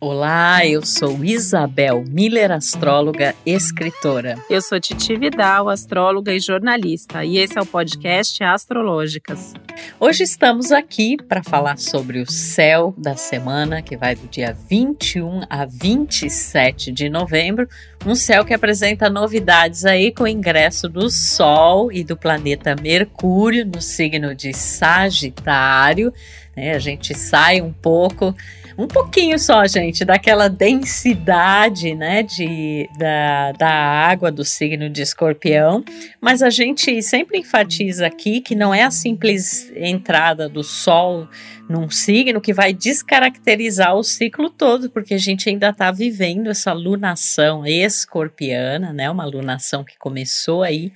Olá, eu sou Isabel Miller, astróloga, escritora. Eu sou Titi Vidal, astróloga e jornalista, e esse é o podcast Astrológicas. Hoje estamos aqui para falar sobre o céu da semana, que vai do dia 21 a 27 de novembro, um céu que apresenta novidades aí com o ingresso do Sol e do planeta Mercúrio no signo de Sagitário. Né? A gente sai um pouco um pouquinho só, gente, daquela densidade, né, de, da, da água do signo de escorpião, mas a gente sempre enfatiza aqui que não é a simples entrada do sol num signo que vai descaracterizar o ciclo todo, porque a gente ainda está vivendo essa lunação escorpiana, né, uma lunação que começou aí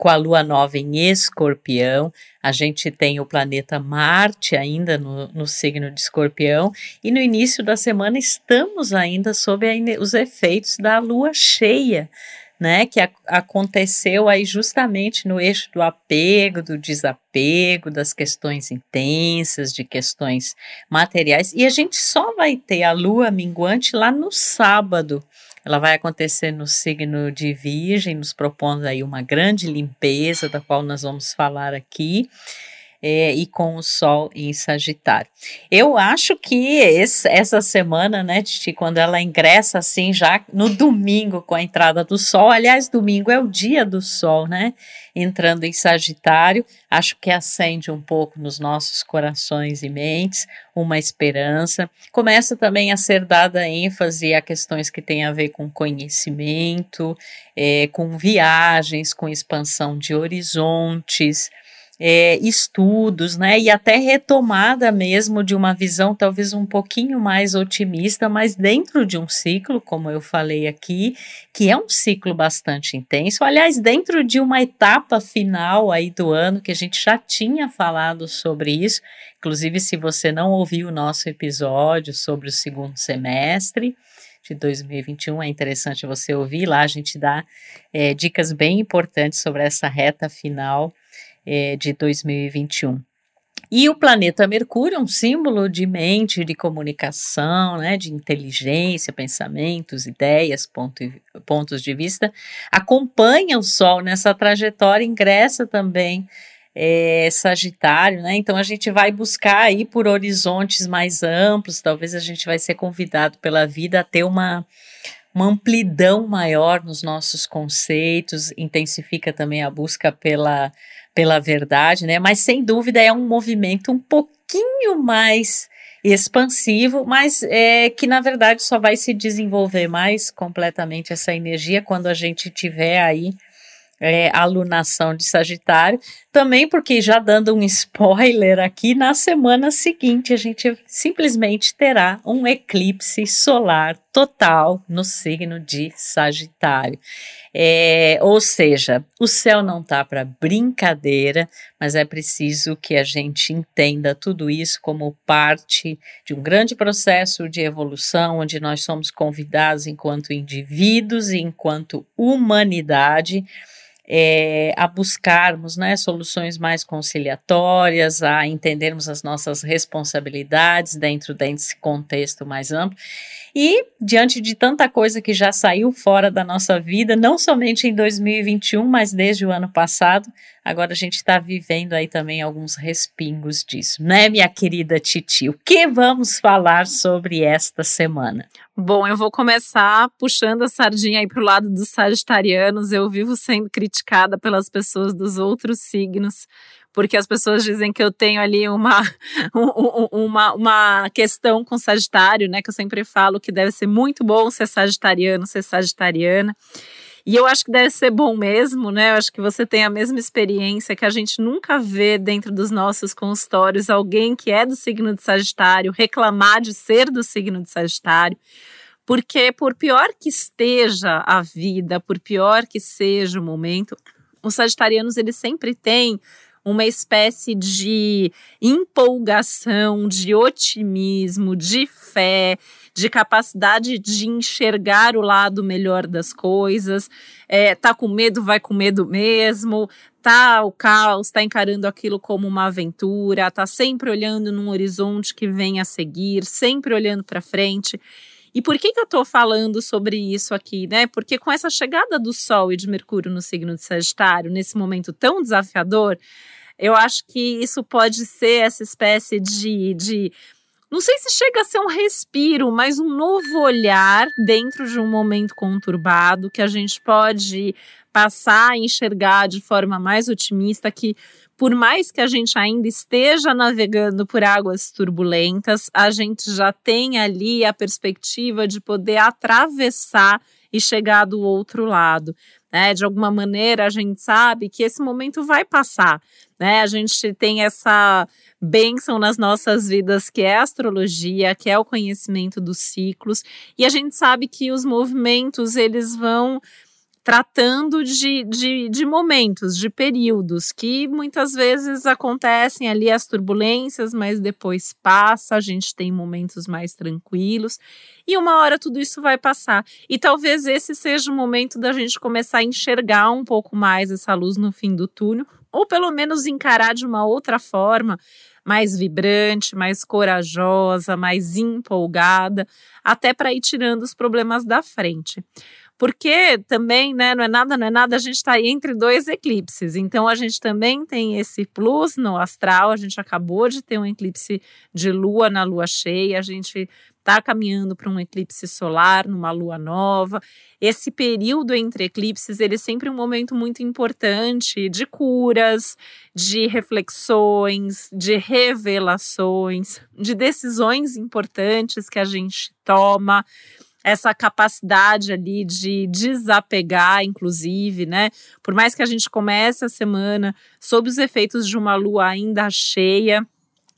com a lua nova em escorpião, a gente tem o planeta Marte ainda no, no signo de escorpião, e no início da semana estamos ainda sob a, os efeitos da lua cheia. Né, que a, aconteceu aí justamente no eixo do apego, do desapego, das questões intensas, de questões materiais, e a gente só vai ter a lua minguante lá no sábado, ela vai acontecer no signo de Virgem, nos propondo aí uma grande limpeza, da qual nós vamos falar aqui é, e com o Sol em Sagitário. Eu acho que esse, essa semana, né, Titi, quando ela ingressa assim já no domingo com a entrada do Sol, aliás, domingo é o dia do Sol, né, entrando em Sagitário, acho que acende um pouco nos nossos corações e mentes uma esperança. Começa também a ser dada ênfase a questões que têm a ver com conhecimento, é, com viagens, com expansão de horizontes é, estudos, né, e até retomada mesmo de uma visão talvez um pouquinho mais otimista, mas dentro de um ciclo, como eu falei aqui, que é um ciclo bastante intenso, aliás, dentro de uma etapa final aí do ano, que a gente já tinha falado sobre isso, inclusive se você não ouviu o nosso episódio sobre o segundo semestre, de 2021. É interessante você ouvir lá, a gente dá é, dicas bem importantes sobre essa reta final é, de 2021. E o planeta Mercúrio é um símbolo de mente, de comunicação, né, de inteligência, pensamentos, ideias, ponto, pontos de vista. Acompanha o Sol nessa trajetória, ingressa também é, Sagitário, né? Então a gente vai buscar aí por horizontes mais amplos. Talvez a gente vai ser convidado pela vida a ter uma uma amplidão maior nos nossos conceitos, intensifica também a busca pela pela verdade, né? Mas sem dúvida é um movimento um pouquinho mais expansivo, mas é que na verdade só vai se desenvolver mais completamente essa energia quando a gente tiver aí é, alunação de Sagitário, também porque já dando um spoiler aqui, na semana seguinte a gente simplesmente terá um eclipse solar total no signo de Sagitário. É, ou seja, o céu não está para brincadeira, mas é preciso que a gente entenda tudo isso como parte de um grande processo de evolução, onde nós somos convidados enquanto indivíduos e enquanto humanidade é, a buscarmos né, soluções mais conciliatórias, a entendermos as nossas responsabilidades dentro desse contexto mais amplo. E diante de tanta coisa que já saiu fora da nossa vida, não somente em 2021, mas desde o ano passado, agora a gente está vivendo aí também alguns respingos disso, né, minha querida Titi? O que vamos falar sobre esta semana? Bom, eu vou começar puxando a sardinha aí para o lado dos sagitarianos. Eu vivo sendo criticada pelas pessoas dos outros signos, porque as pessoas dizem que eu tenho ali uma, uma, uma questão com Sagitário, né? Que eu sempre falo que deve ser muito bom ser sagitariano, ser sagitariana. E eu acho que deve ser bom mesmo, né? Eu acho que você tem a mesma experiência que a gente nunca vê dentro dos nossos consultórios alguém que é do signo de Sagitário reclamar de ser do signo de Sagitário. Porque, por pior que esteja a vida, por pior que seja o momento, os sagitarianos eles sempre têm uma espécie de empolgação, de otimismo, de fé, de capacidade de enxergar o lado melhor das coisas. É, tá com medo, vai com medo mesmo. Tá o caos, tá encarando aquilo como uma aventura, tá sempre olhando num horizonte que vem a seguir, sempre olhando para frente. E por que, que eu estou falando sobre isso aqui, né? Porque com essa chegada do Sol e de Mercúrio no signo de Sagitário, nesse momento tão desafiador, eu acho que isso pode ser essa espécie de, de não sei se chega a ser um respiro, mas um novo olhar dentro de um momento conturbado que a gente pode passar a enxergar de forma mais otimista que por mais que a gente ainda esteja navegando por águas turbulentas, a gente já tem ali a perspectiva de poder atravessar e chegar do outro lado. Né? De alguma maneira, a gente sabe que esse momento vai passar. Né? A gente tem essa bênção nas nossas vidas, que é a astrologia, que é o conhecimento dos ciclos, e a gente sabe que os movimentos eles vão tratando de, de, de, momentos, de períodos que muitas vezes acontecem ali as turbulências, mas depois passa, a gente tem momentos mais tranquilos e uma hora tudo isso vai passar. E talvez esse seja o momento da gente começar a enxergar um pouco mais essa luz no fim do túnel, ou pelo menos encarar de uma outra forma mais vibrante, mais corajosa, mais empolgada, até para ir tirando os problemas da frente. Porque também, né, não é nada, não é nada, a gente está entre dois eclipses. Então a gente também tem esse plus no astral. A gente acabou de ter um eclipse de lua na lua cheia, a gente está caminhando para um eclipse solar, numa lua nova. Esse período entre eclipses, ele é sempre um momento muito importante de curas, de reflexões, de revelações, de decisões importantes que a gente toma essa capacidade ali de desapegar, inclusive, né? Por mais que a gente comece a semana sob os efeitos de uma lua ainda cheia,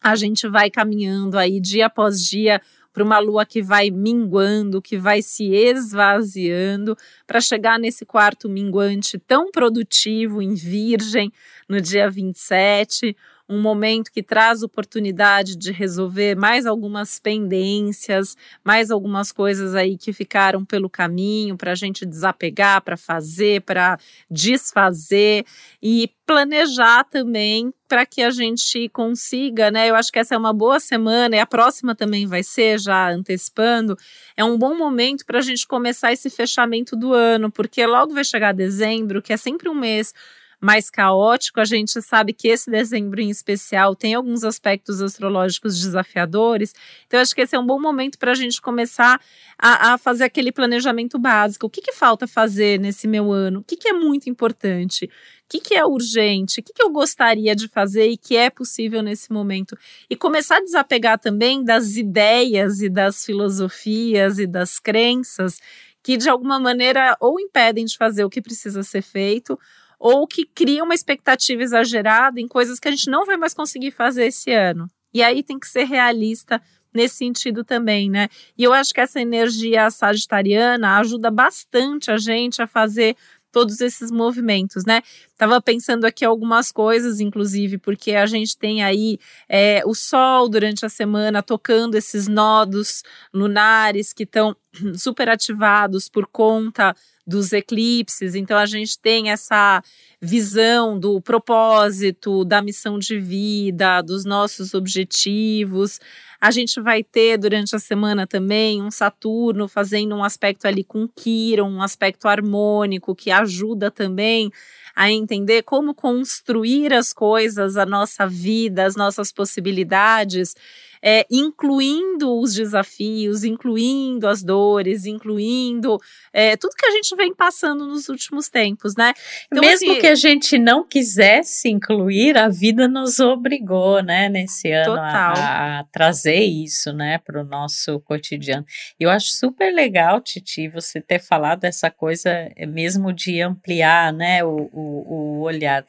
a gente vai caminhando aí dia após dia para uma lua que vai minguando, que vai se esvaziando, para chegar nesse quarto minguante tão produtivo em Virgem no dia 27, um momento que traz oportunidade de resolver mais algumas pendências, mais algumas coisas aí que ficaram pelo caminho para a gente desapegar, para fazer, para desfazer e planejar também para que a gente consiga, né? Eu acho que essa é uma boa semana e a próxima também vai ser, já antecipando. É um bom momento para a gente começar esse fechamento do ano, porque logo vai chegar dezembro, que é sempre um mês mais caótico, a gente sabe que esse dezembro em especial tem alguns aspectos astrológicos desafiadores. Então, acho que esse é um bom momento para a gente começar a, a, fazer aquele planejamento básico. O que, que falta fazer nesse meu ano? O que, que é muito importante? O que, que é urgente? O que, que eu gostaria de fazer e que é possível nesse momento? E começar a desapegar também das ideias e das filosofias e das crenças que de alguma maneira ou impedem de fazer o que precisa ser feito ou que cria uma expectativa exagerada em coisas que a gente não vai mais conseguir fazer esse ano. E aí tem que ser realista nesse sentido também, né? E eu acho que essa energia sagitariana ajuda bastante a gente a fazer todos esses movimentos, né? Tava pensando aqui algumas coisas, inclusive, porque a gente tem aí é, o Sol durante a semana tocando esses nodos lunares que estão super ativados por conta dos eclipses. Então a gente tem essa visão do propósito, da missão de vida, dos nossos objetivos. A gente vai ter durante a semana também um Saturno fazendo um aspecto ali com Quiron, um aspecto harmônico que ajuda também a entender como construir as coisas, a nossa vida, as nossas possibilidades é, incluindo os desafios, incluindo as dores, incluindo é, tudo que a gente vem passando nos últimos tempos, né? Então, Mesmo assim, que a gente não quisesse incluir, a vida nos obrigou, né, nesse ano a, a, trazer isso, né, para o nosso cotidiano. Eu acho super legal, Titi, você ter falado essa coisa é, mesmo de ampliar, né, o, o, o olhar,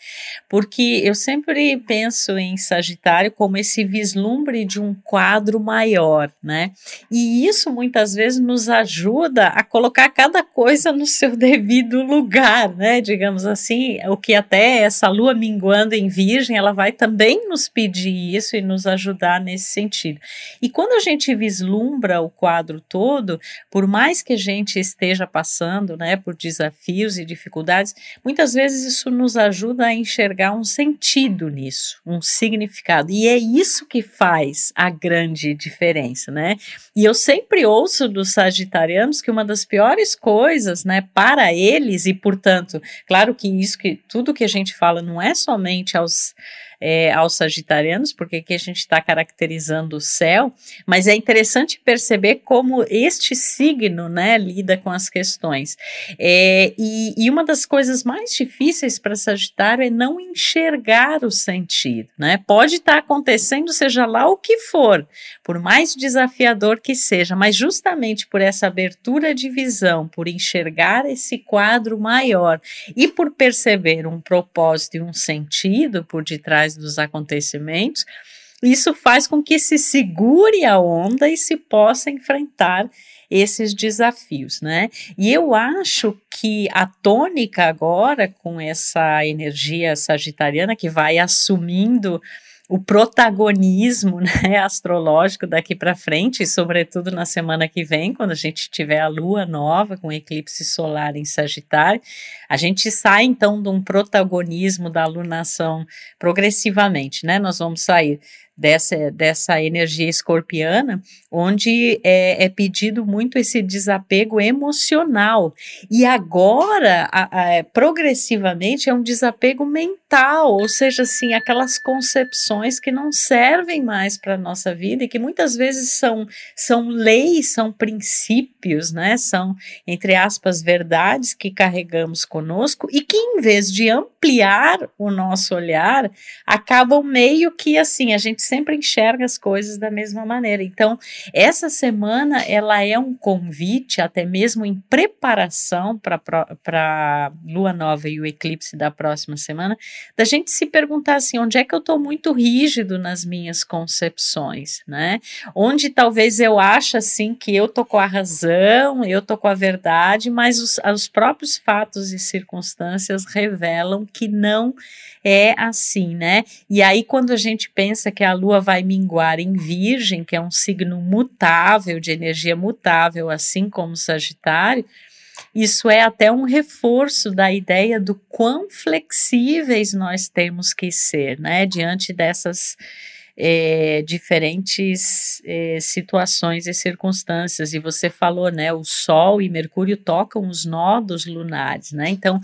porque eu sempre penso em Sagitário como esse vislumbre de um quadro maior, né? E isso muitas vezes nos ajuda a colocar cada coisa no seu devido lugar, né? Digamos assim, o que até essa lua minguando em Virgem, ela vai também nos pedir isso e nos ajudar nesse sentido. E quando a gente vislumbra o quadro todo, por mais que a gente esteja passando, né, por desafios e dificuldades, muitas vezes isso nos ajuda a enxergar um sentido nisso, um significado. E é isso que faz a grande diferença, né? E eu sempre ouço dos sagitarianos que uma das piores coisas, né, para eles e portanto, claro que isso que tudo que a gente fala não é somente aos é, aos sagitarianos, porque aqui a gente está caracterizando o céu, mas é interessante perceber como este signo né, lida com as questões. É, e, e, uma das coisas mais difíceis para Sagitário é não enxergar o sentido. Né? Pode estar tá acontecendo, seja lá o que for, por mais desafiador que seja, mas justamente por essa abertura de visão, por enxergar esse quadro maior e por perceber um propósito e um sentido por detrás dos acontecimentos, isso faz com que se segure a onda e se possa enfrentar esses desafios, né? E eu acho que a tônica agora, com essa energia sagitariana que vai assumindo o protagonismo né, astrológico daqui para frente, sobretudo na semana que vem, quando a gente tiver a lua nova com eclipse solar em Sagitário, a gente sai então de um protagonismo da alunação progressivamente, né? Nós vamos sair dessa, dessa energia escorpiana, onde é, é pedido muito esse desapego emocional. E agora, a, a, é, progressivamente, é um desapego mental, ou seja, assim, aquelas concepções que não servem mais para a nossa vida e que muitas vezes são, são leis, são princípios, né? São, entre aspas, verdades que carregamos conosco e que, em vez de ampliar o nosso olhar, acabam meio que assim, a gente sempre enxerga as coisas da mesma maneira. Então, essa semana ela é um convite, até mesmo em preparação para a lua nova e o eclipse da próxima semana, da gente se perguntar assim: onde é que eu estou muito rígido nas minhas concepções, né? Onde talvez eu ache assim que eu tô com a razão, eu tô com a verdade, mas os, os próprios fatos e circunstâncias revelam que não é assim, né? E aí, quando a gente pensa que a lua vai minguar em Virgem, que é um signo mutável, de energia mutável, assim como Sagitário, isso é até um reforço da ideia do quão flexíveis nós temos que ser, né? Diante dessas é, diferentes é, situações e circunstâncias. E você falou, né? O Sol e Mercúrio tocam os nodos lunares, né? Então,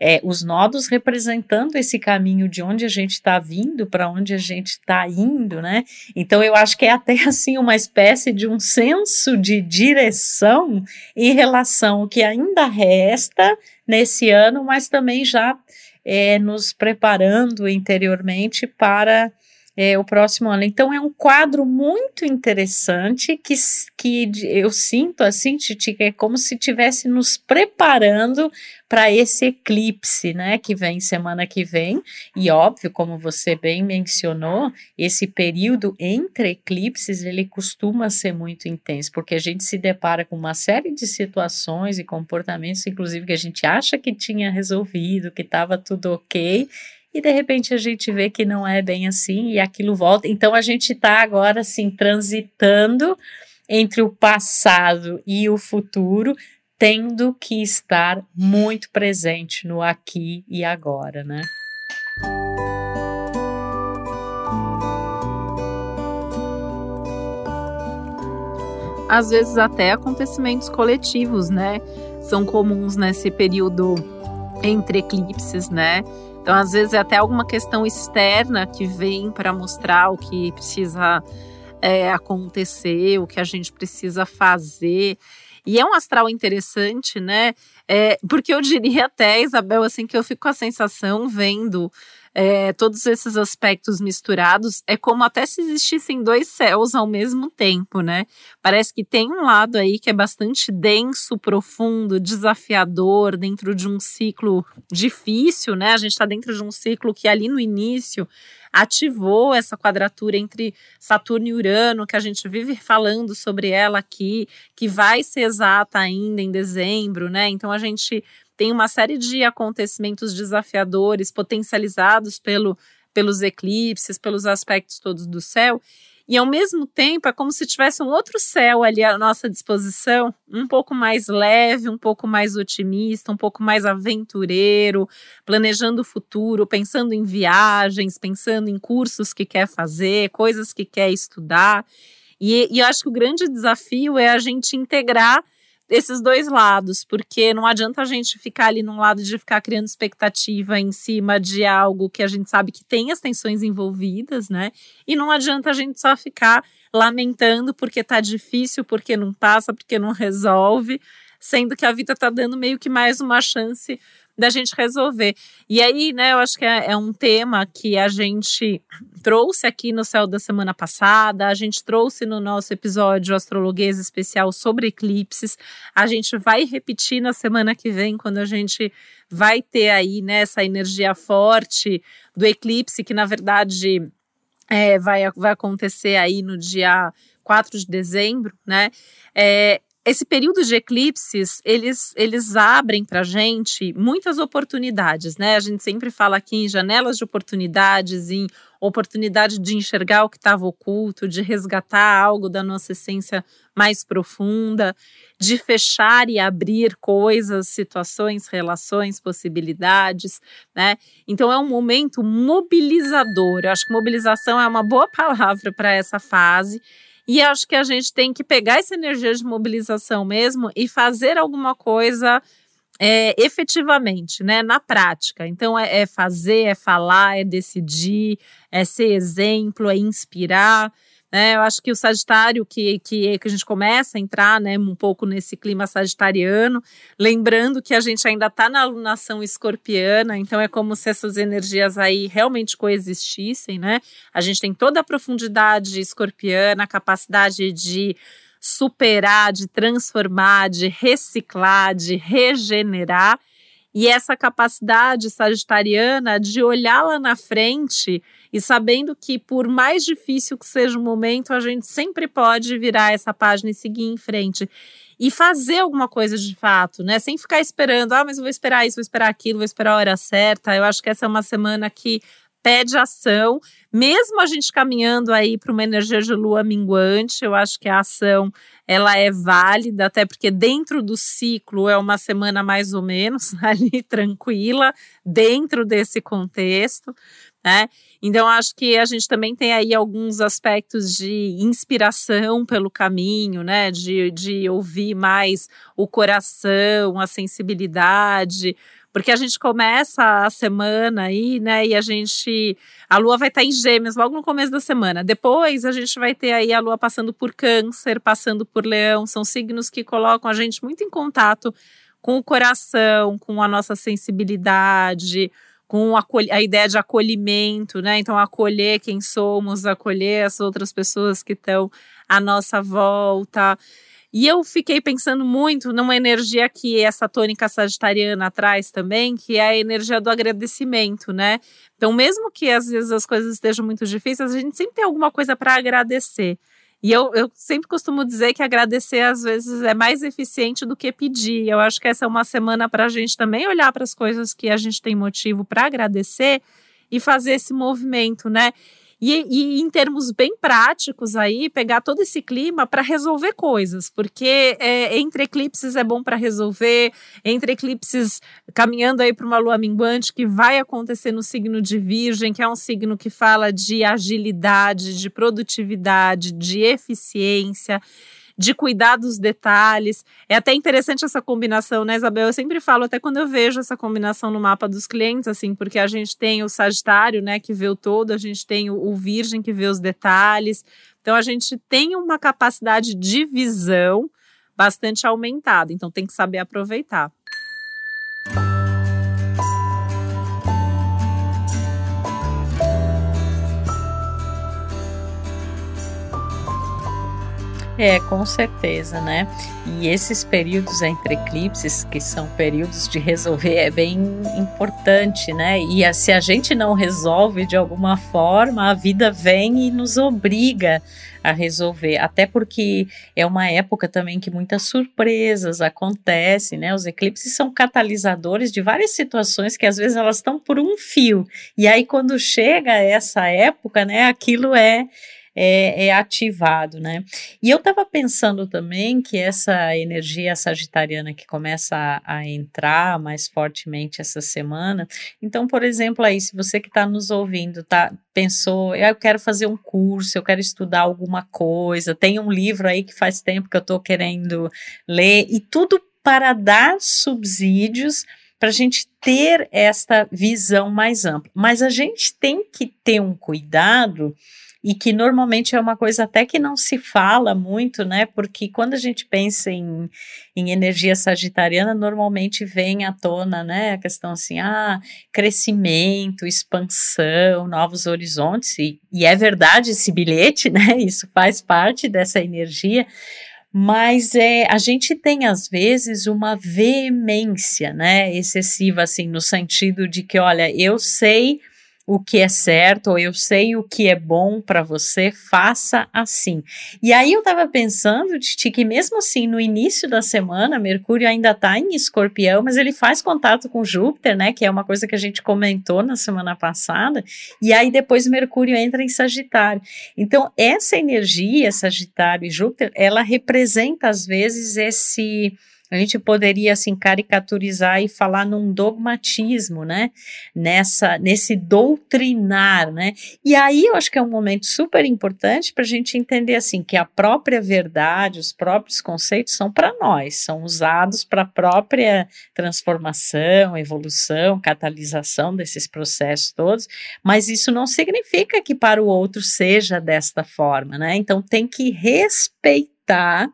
é, os nodos representando esse caminho de onde a gente está vindo para onde a gente está indo, né? Então, eu acho que é até assim uma espécie de um senso de direção em relação ao que ainda resta nesse ano, mas também já é, nos preparando interiormente para é, o próximo ano. Então é um quadro muito interessante que, que eu sinto assim, Titi, que é como se estivesse nos preparando para esse eclipse, né, que vem semana que vem. E óbvio, como você bem mencionou, esse período entre eclipses ele costuma ser muito intenso, porque a gente se depara com uma série de situações e comportamentos, inclusive que a gente acha que tinha resolvido, que estava tudo ok e de repente a gente vê que não é bem assim e aquilo volta. Então a gente está agora assim transitando entre o passado e o futuro, tendo que estar muito presente no aqui e agora, né? Às vezes até acontecimentos coletivos, né? São comuns nesse período entre eclipses, né? Então, às vezes, é até alguma questão externa que vem para mostrar o que precisa é, acontecer, o que a gente precisa fazer. E é um astral interessante, né? É, porque eu diria até, Isabel, assim, que eu fico com a sensação vendo é, todos esses aspectos misturados, é como até se existissem dois céus ao mesmo tempo, né? Parece que tem um lado aí que é bastante denso, profundo, desafiador, dentro de um ciclo difícil, né? A gente está dentro de um ciclo que ali no início ativou essa quadratura entre Saturno e Urano, que a gente vive falando sobre ela aqui, que vai ser exata ainda em dezembro, né? Então a gente tem uma série de acontecimentos desafiadores potencializados pelo, pelos eclipses, pelos aspectos todos do céu. e ao mesmo tempo é como se tivesse um outro céu ali à nossa disposição, um pouco mais leve, um pouco mais otimista, um pouco mais aventureiro, planejando o futuro, pensando em viagens, pensando em cursos que quer fazer, coisas que quer estudar. E, e eu acho que o grande desafio é a gente integrar esses dois lados, porque não adianta a gente ficar ali num lado de ficar criando expectativa em cima de algo que a gente sabe que tem as tensões envolvidas, né? E não adianta a gente só ficar lamentando porque tá difícil, porque não passa, porque não resolve, sendo que a vida tá dando meio que mais uma chance da gente resolver. E aí, né, eu acho que é, é, um tema que a gente trouxe aqui no Céu da semana passada, a gente trouxe no nosso episódio Astrologuês especial sobre eclipses, a gente vai repetir na semana que vem, quando a gente vai ter aí, né, essa energia forte do eclipse, que na verdade é, vai, vai acontecer aí no dia 4 de dezembro, né? É, esse período de eclipses, eles, eles abrem para a gente muitas oportunidades, né? A gente sempre fala aqui em janelas de oportunidades, em oportunidade de enxergar o que estava oculto, de resgatar algo da nossa essência mais profunda, de fechar e abrir coisas, situações, relações, possibilidades, né? Então é um momento mobilizador. Eu acho que mobilização é uma boa palavra para essa fase e acho que a gente tem que pegar essa energia de mobilização mesmo e fazer alguma coisa é, efetivamente, né, na prática. Então, é, é fazer, é falar, é decidir, é ser exemplo, é inspirar. Né? Eu acho que o Sagitário, que, que, que a gente começa a entrar né, um pouco nesse clima sagitariano, lembrando que a gente ainda está na alunação escorpiana, então é como se essas energias aí realmente coexistissem, né? A gente tem toda a profundidade escorpiana, a capacidade de superar, de transformar, de reciclar, de regenerar. E essa capacidade sagitariana de olhar lá na frente e sabendo que, por mais difícil que seja o momento, a gente sempre pode virar essa página e seguir em frente. E fazer alguma coisa de fato, né? Sem ficar esperando, ah, mas eu vou esperar isso, vou esperar aquilo, vou esperar a hora certa. Eu acho que essa é uma semana que pede ação, mesmo a gente caminhando aí para uma energia de lua minguante, eu acho que a ação ela é válida, até porque dentro do ciclo é uma semana mais ou menos ali tranquila, dentro desse contexto, né? Então, acho que a gente também tem aí alguns aspectos de inspiração pelo caminho, né? De, de ouvir mais o coração, a sensibilidade, porque a gente começa a semana aí, né? E a gente. A lua vai estar em gêmeos logo no começo da semana. Depois a gente vai ter aí a lua passando por câncer, passando por leão. São signos que colocam a gente muito em contato com o coração, com a nossa sensibilidade com a, ideia de acolhimento, né? Então, acolher quem somos, acolher as outras pessoas que estão à nossa volta. E eu fiquei pensando muito numa energia que essa tônica sagitariana traz também, que é a energia do agradecimento, né? Então, mesmo que às vezes as coisas estejam muito difíceis, a gente sempre tem alguma coisa para agradecer. E eu, eu sempre costumo dizer que agradecer às vezes é mais eficiente do que pedir. Eu acho que essa é uma semana para a gente também olhar para as coisas que a gente tem motivo para agradecer e fazer esse movimento, né? E, e, em termos bem práticos aí, pegar todo esse clima para resolver coisas, porque é, entre eclipses é bom para resolver, entre eclipses caminhando aí para uma lua minguante que vai acontecer no signo de Virgem, que é um signo que fala de agilidade, de produtividade, de eficiência de cuidar dos detalhes. É até interessante essa combinação, né, Isabel? Eu sempre falo, até quando eu vejo essa combinação no mapa dos clientes, assim, porque a gente tem o Sagitário, né, que vê o todo, a gente tem o, Virgem que vê os detalhes. Então a gente tem uma capacidade de visão bastante aumentada, então tem que saber aproveitar. É, com certeza, né? E esses períodos entre eclipses, que são períodos de resolver, é bem importante, né? E a, se a gente não resolve de alguma forma, a vida vem e nos obriga a resolver. Até porque é uma época também que muitas surpresas acontecem, né? Os eclipses são catalisadores de várias situações que às vezes elas estão por um fio. E aí, quando chega essa época, né, aquilo é é, é ativado, né? E eu estava pensando também que essa energia sagitariana que começa a, a, entrar mais fortemente essa semana. Então, por exemplo, aí, se você que está nos ouvindo, tá, pensou, eu quero fazer um curso, eu quero estudar alguma coisa, tem um livro aí que faz tempo que eu estou querendo ler, e tudo para dar subsídios para a gente ter esta visão mais ampla. Mas a gente tem que ter um cuidado e que normalmente é uma coisa até que não se fala muito, né? Porque quando a gente pensa em, em energia sagitariana, normalmente vem à tona, né? A questão assim, ah, crescimento, expansão, novos horizontes, e, e é verdade esse bilhete, né? Isso faz parte dessa energia mas é, a gente tem às vezes uma veemência, né, excessiva assim no sentido de que, olha, eu sei o que é certo, ou eu sei o que é bom para você, faça assim. E aí eu estava pensando, Titi, que mesmo assim, no início da semana, Mercúrio ainda está em escorpião, mas ele faz contato com Júpiter, né? Que é uma coisa que a gente comentou na semana passada, e aí depois Mercúrio entra em Sagitário. Então, essa energia, Sagitário e Júpiter, ela representa às vezes esse a gente poderia assim caricaturizar e falar num dogmatismo, né? Nessa, nesse doutrinar, né? E aí eu acho que é um momento super importante para a gente entender assim que a própria verdade, os próprios conceitos são para nós, são usados para a própria transformação, evolução, catalisação desses processos todos, mas isso não significa que para o outro seja desta forma, né? Então tem que respeitar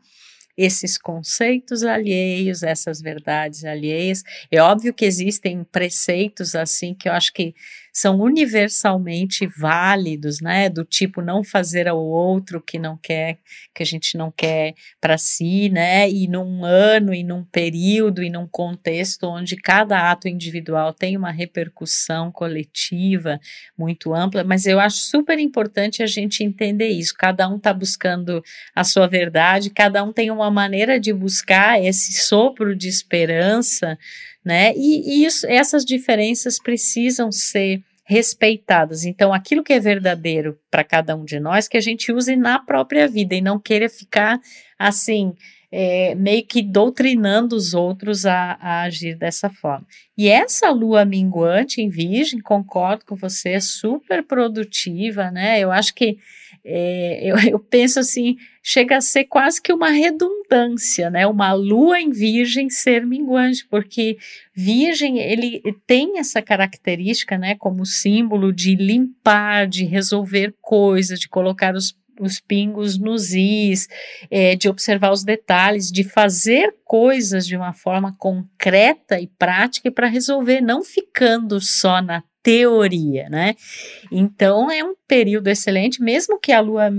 esses conceitos alheios, essas verdades alheias. É óbvio que existem preceitos assim que eu acho que são universalmente válidos, né? Do tipo não fazer ao outro que não quer, que a gente não quer para si, né? E num ano, e num período, e num contexto onde cada ato individual tem uma repercussão coletiva muito ampla, mas eu acho super importante a gente entender isso. Cada um está buscando a sua verdade, cada um tem uma maneira de buscar esse sopro de esperança né? E, e isso, essas diferenças precisam ser respeitadas. Então, aquilo que é verdadeiro para cada um de nós, que a gente use na própria vida e não queira ficar assim. É, meio que doutrinando os outros a, a, agir dessa forma. E essa lua minguante em Virgem, concordo com você, é super produtiva, né? Eu acho que é, eu, eu, penso assim, chega a ser quase que uma redundância, né? Uma lua em virgem ser minguante, porque virgem, ele tem essa característica, né? Como símbolo de limpar, de resolver coisas, de colocar os os pingos nos is, é, de observar os detalhes, de fazer coisas de uma forma concreta e prática para resolver, não ficando só na teoria, né? Então é um período excelente, mesmo que a lua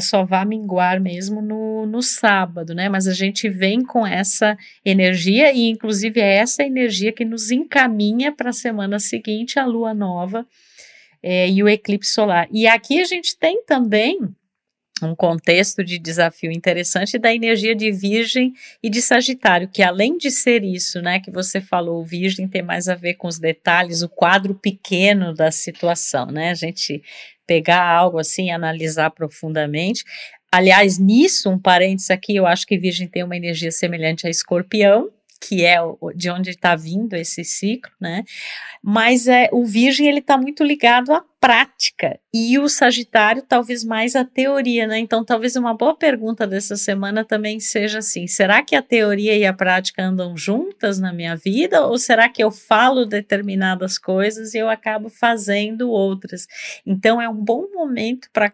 só vá minguar mesmo no, no sábado, né? Mas a gente vem com essa energia e, inclusive, é essa energia que nos encaminha para a semana seguinte, a lua nova é, e o eclipse solar. E aqui a gente tem também um contexto de desafio interessante da energia de Virgem e de Sagitário, que além de ser isso, né, que você falou, Virgem tem mais a ver com os detalhes, o quadro pequeno da situação, né? A gente pegar algo assim, analisar profundamente. Aliás, nisso, um parênteses aqui, eu acho que Virgem tem uma energia semelhante a Escorpião, que é de onde está vindo esse ciclo, né? Mas é, o Virgem ele está muito ligado à prática e o Sagitário talvez mais à teoria, né? Então talvez uma boa pergunta dessa semana também seja assim: será que a teoria e a prática andam juntas na minha vida ou será que eu falo determinadas coisas e eu acabo fazendo outras? Então é um bom momento para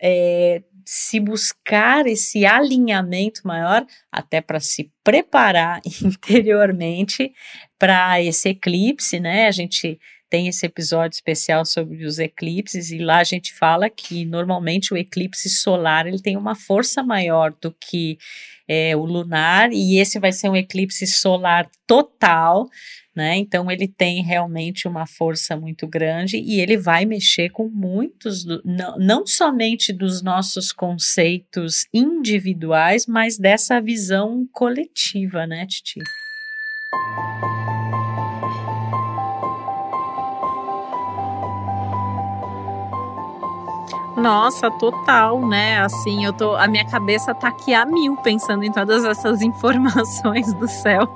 é, se buscar esse alinhamento maior, até para se preparar interiormente para esse eclipse, né? A gente tem esse episódio especial sobre os eclipses e lá a gente fala que normalmente o eclipse solar ele tem uma força maior do que é, o lunar e esse vai ser um eclipse solar total né? Então ele tem realmente uma força muito grande e ele vai mexer com muitos, não, não somente dos nossos conceitos individuais, mas dessa visão coletiva, né, Titi? Nossa, total, né? Assim, eu tô, a minha cabeça tá aqui a mil pensando em todas essas informações do céu.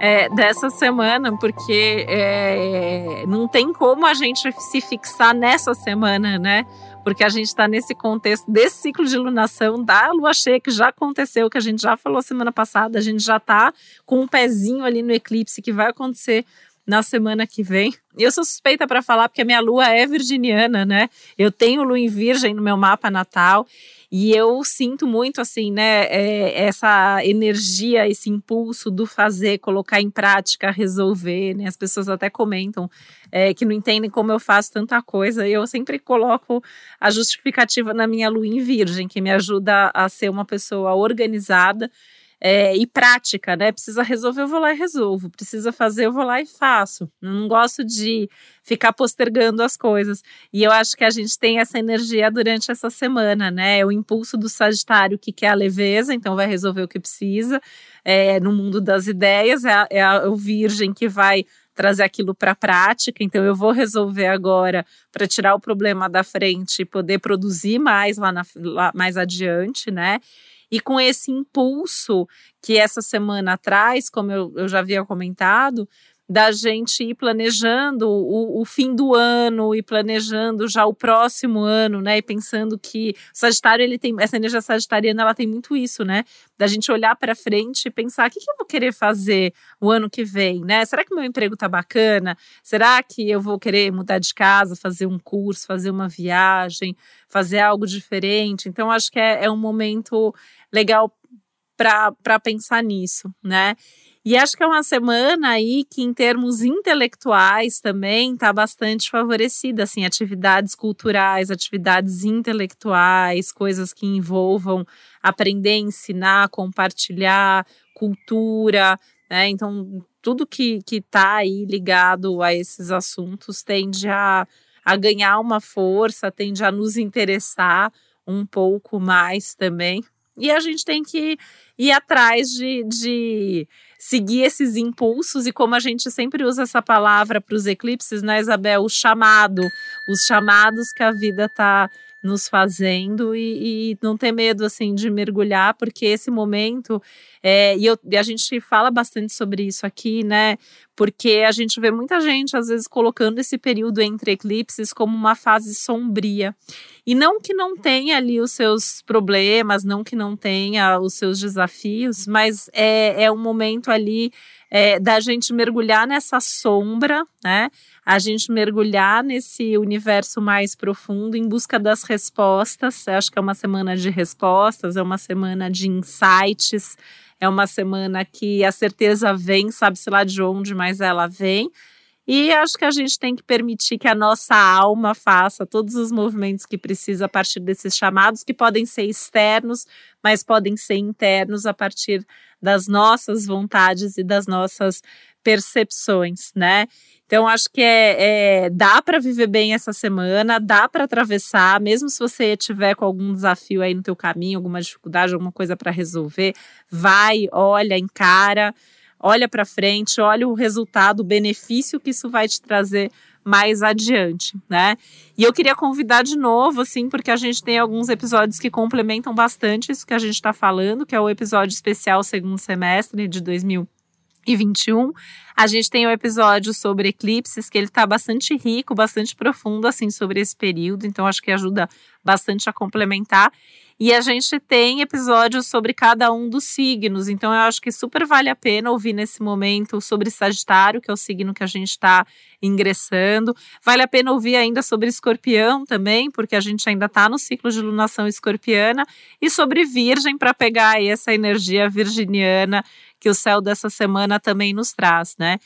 É, dessa semana, porque é, não tem como a gente se fixar nessa semana, né? Porque a gente está nesse contexto desse ciclo de iluminação da lua cheia que já aconteceu, que a gente já falou semana passada, a gente já está com um pezinho ali no eclipse que vai acontecer na semana que vem. Eu sou suspeita para falar porque a minha lua é virginiana, né? Eu tenho lua em virgem no meu mapa natal e eu sinto muito assim, né? É, essa energia, esse impulso do fazer, colocar em prática, resolver, né? As pessoas até comentam é, que não entendem como eu faço tanta coisa. Eu sempre coloco a justificativa na minha lua em virgem, que me ajuda a ser uma pessoa organizada é, e prática, né? Precisa resolver, eu vou lá e resolvo. Precisa fazer, eu vou lá e faço. Não gosto de ficar postergando as coisas. E eu acho que a gente tem essa energia durante essa semana, né? É o impulso do Sagitário que quer a leveza, então vai resolver o que precisa. É, no mundo das ideias, é, é a, o Virgem que vai trazer aquilo para a prática. Então, eu vou resolver agora para tirar o problema da frente e poder produzir mais lá, na, lá mais adiante, né? E com esse impulso que essa semana traz, como eu, eu já havia comentado, da gente ir planejando o, o, fim do ano e planejando já o próximo ano, né? E pensando que o Sagitário ele tem essa energia sagitariana, ela tem muito isso, né? Da gente olhar para frente e pensar o que, que, eu vou querer fazer o ano que vem, né? Será que meu emprego tá bacana? Será que eu vou querer mudar de casa, fazer um curso, fazer uma viagem, fazer algo diferente? Então acho que é, é um momento legal para pensar nisso, né? E acho que é uma semana aí que, em termos intelectuais, também está bastante favorecida, assim, atividades culturais, atividades intelectuais, coisas que envolvam aprender, ensinar, compartilhar, cultura, né? Então, tudo que está aí ligado a esses assuntos tende a, a ganhar uma força, tende a nos interessar um pouco mais também. E a gente tem que ir atrás de, de seguir esses impulsos e como a gente sempre usa essa palavra para os eclipses, né, Isabel? O chamado, os chamados que a vida está nos fazendo e, e, não ter medo assim de mergulhar, porque esse momento é, e, eu, e a gente fala bastante sobre isso aqui, né? Porque a gente vê muita gente às vezes colocando esse período entre eclipses como uma fase sombria. E não que não tenha ali os seus problemas, não que não tenha os seus desafios, mas é, é um momento ali é, da gente mergulhar nessa sombra, né? A gente mergulhar nesse universo mais profundo em busca das respostas. Eu acho que é uma semana de respostas, é uma semana de insights, é uma semana que a certeza vem, sabe-se lá de onde, mas ela vem. E acho que a gente tem que permitir que a nossa alma faça todos os movimentos que precisa a partir desses chamados, que podem ser externos, mas podem ser internos a partir das nossas vontades e das nossas percepções, né? Então acho que é, é dá para viver bem essa semana, dá para atravessar, mesmo se você tiver com algum desafio aí no teu caminho, alguma dificuldade, alguma coisa para resolver, vai, olha, encara olha para frente, olha o resultado, o benefício que isso vai te trazer mais adiante, né? E eu queria convidar de novo, assim, porque a gente tem alguns episódios que complementam bastante isso que a gente está falando, que é o episódio especial segundo semestre de 2021. A gente tem o um episódio sobre eclipses, que ele está bastante rico, bastante profundo, assim, sobre esse período, então acho que ajuda bastante a complementar. E a gente tem episódios sobre cada um dos signos, então eu acho que super vale a pena ouvir nesse momento sobre Sagitário, que é o signo que a gente está ingressando. Vale a pena ouvir ainda sobre Escorpião também, porque a gente ainda está no ciclo de lunação escorpiana, e sobre Virgem, para pegar aí essa energia virginiana que o céu dessa semana também nos traz, né?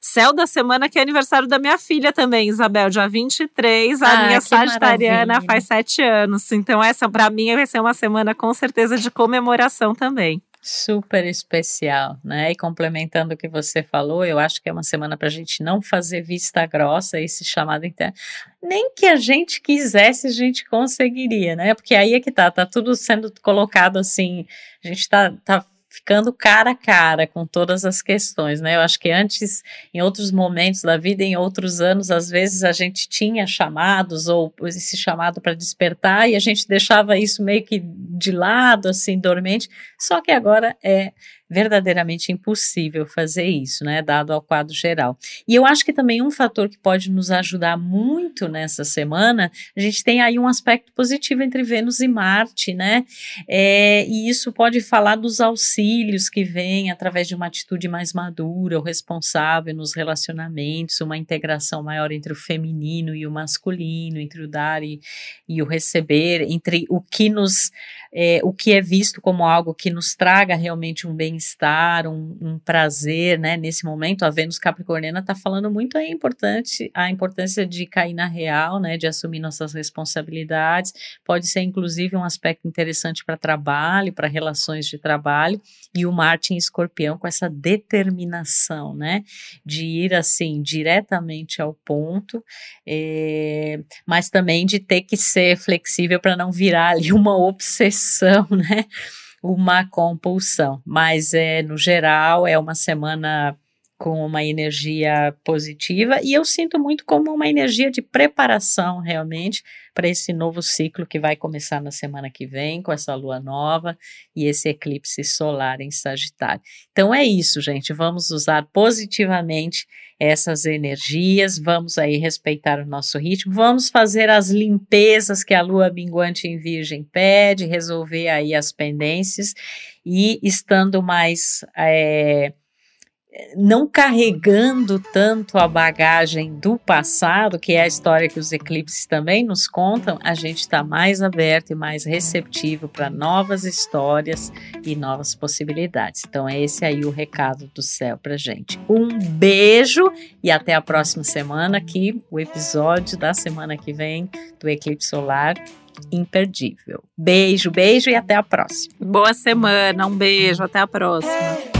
Céu da semana que é aniversário da minha filha também, Isabel, dia 23. A ah, minha sagitariana maravilha. faz sete anos. Então, essa para mim vai ser uma semana com certeza de comemoração também. Super especial, né? E complementando o que você falou, eu acho que é uma semana para a gente não fazer vista grossa, esse chamado interno. Nem que a gente quisesse, a gente conseguiria, né? Porque aí é que tá, tá tudo sendo colocado assim, a gente tá, tá ficando cara a cara com todas as questões, né? Eu acho que antes, em outros momentos da vida, em outros anos, às vezes a gente tinha chamados ou esse chamado para despertar e a gente deixava isso meio que de lado, assim, dormente. Só que agora é verdadeiramente impossível fazer isso, né, dado ao quadro geral. E eu acho que também um fator que pode nos ajudar muito nessa semana, a gente tem aí um aspecto positivo entre Vênus e Marte, né, é, e isso pode falar dos auxílios que vêm através de uma atitude mais madura ou responsável nos relacionamentos, uma integração maior entre o feminino e o masculino, entre o dar e, e o receber, entre o que nos é, o que é visto como algo que nos traga realmente um bem-estar, um, um, prazer, né? Nesse momento, a Vênus Capricorniana está falando muito a, importante, a importância de cair na real, né? De assumir nossas responsabilidades. Pode ser, inclusive, um aspecto interessante para trabalho, para relações de trabalho. E o Marte em Escorpião com essa determinação, né? De ir, assim, diretamente ao ponto, é, mas também de ter que ser flexível para não virar ali uma obsessão, né? Uma compulsão. Mas é no geral é uma semana com uma energia positiva e eu sinto muito como uma energia de preparação realmente para esse novo ciclo que vai começar na semana que vem com essa lua nova e esse eclipse solar em Sagitário. Então é isso, gente, vamos usar positivamente essas energias, vamos aí respeitar o nosso ritmo, vamos fazer as limpezas que a lua minguante em Virgem pede, resolver aí as pendências e estando mais é, não carregando tanto a bagagem do passado, que é a história que os eclipses também nos contam, a gente está mais aberto e mais receptivo para novas histórias e novas possibilidades. Então, é esse aí o recado do céu para gente. Um beijo e até a próxima semana, aqui o episódio da semana que vem do eclipse solar imperdível. Beijo, beijo e até a próxima. Boa semana, um beijo, até a próxima.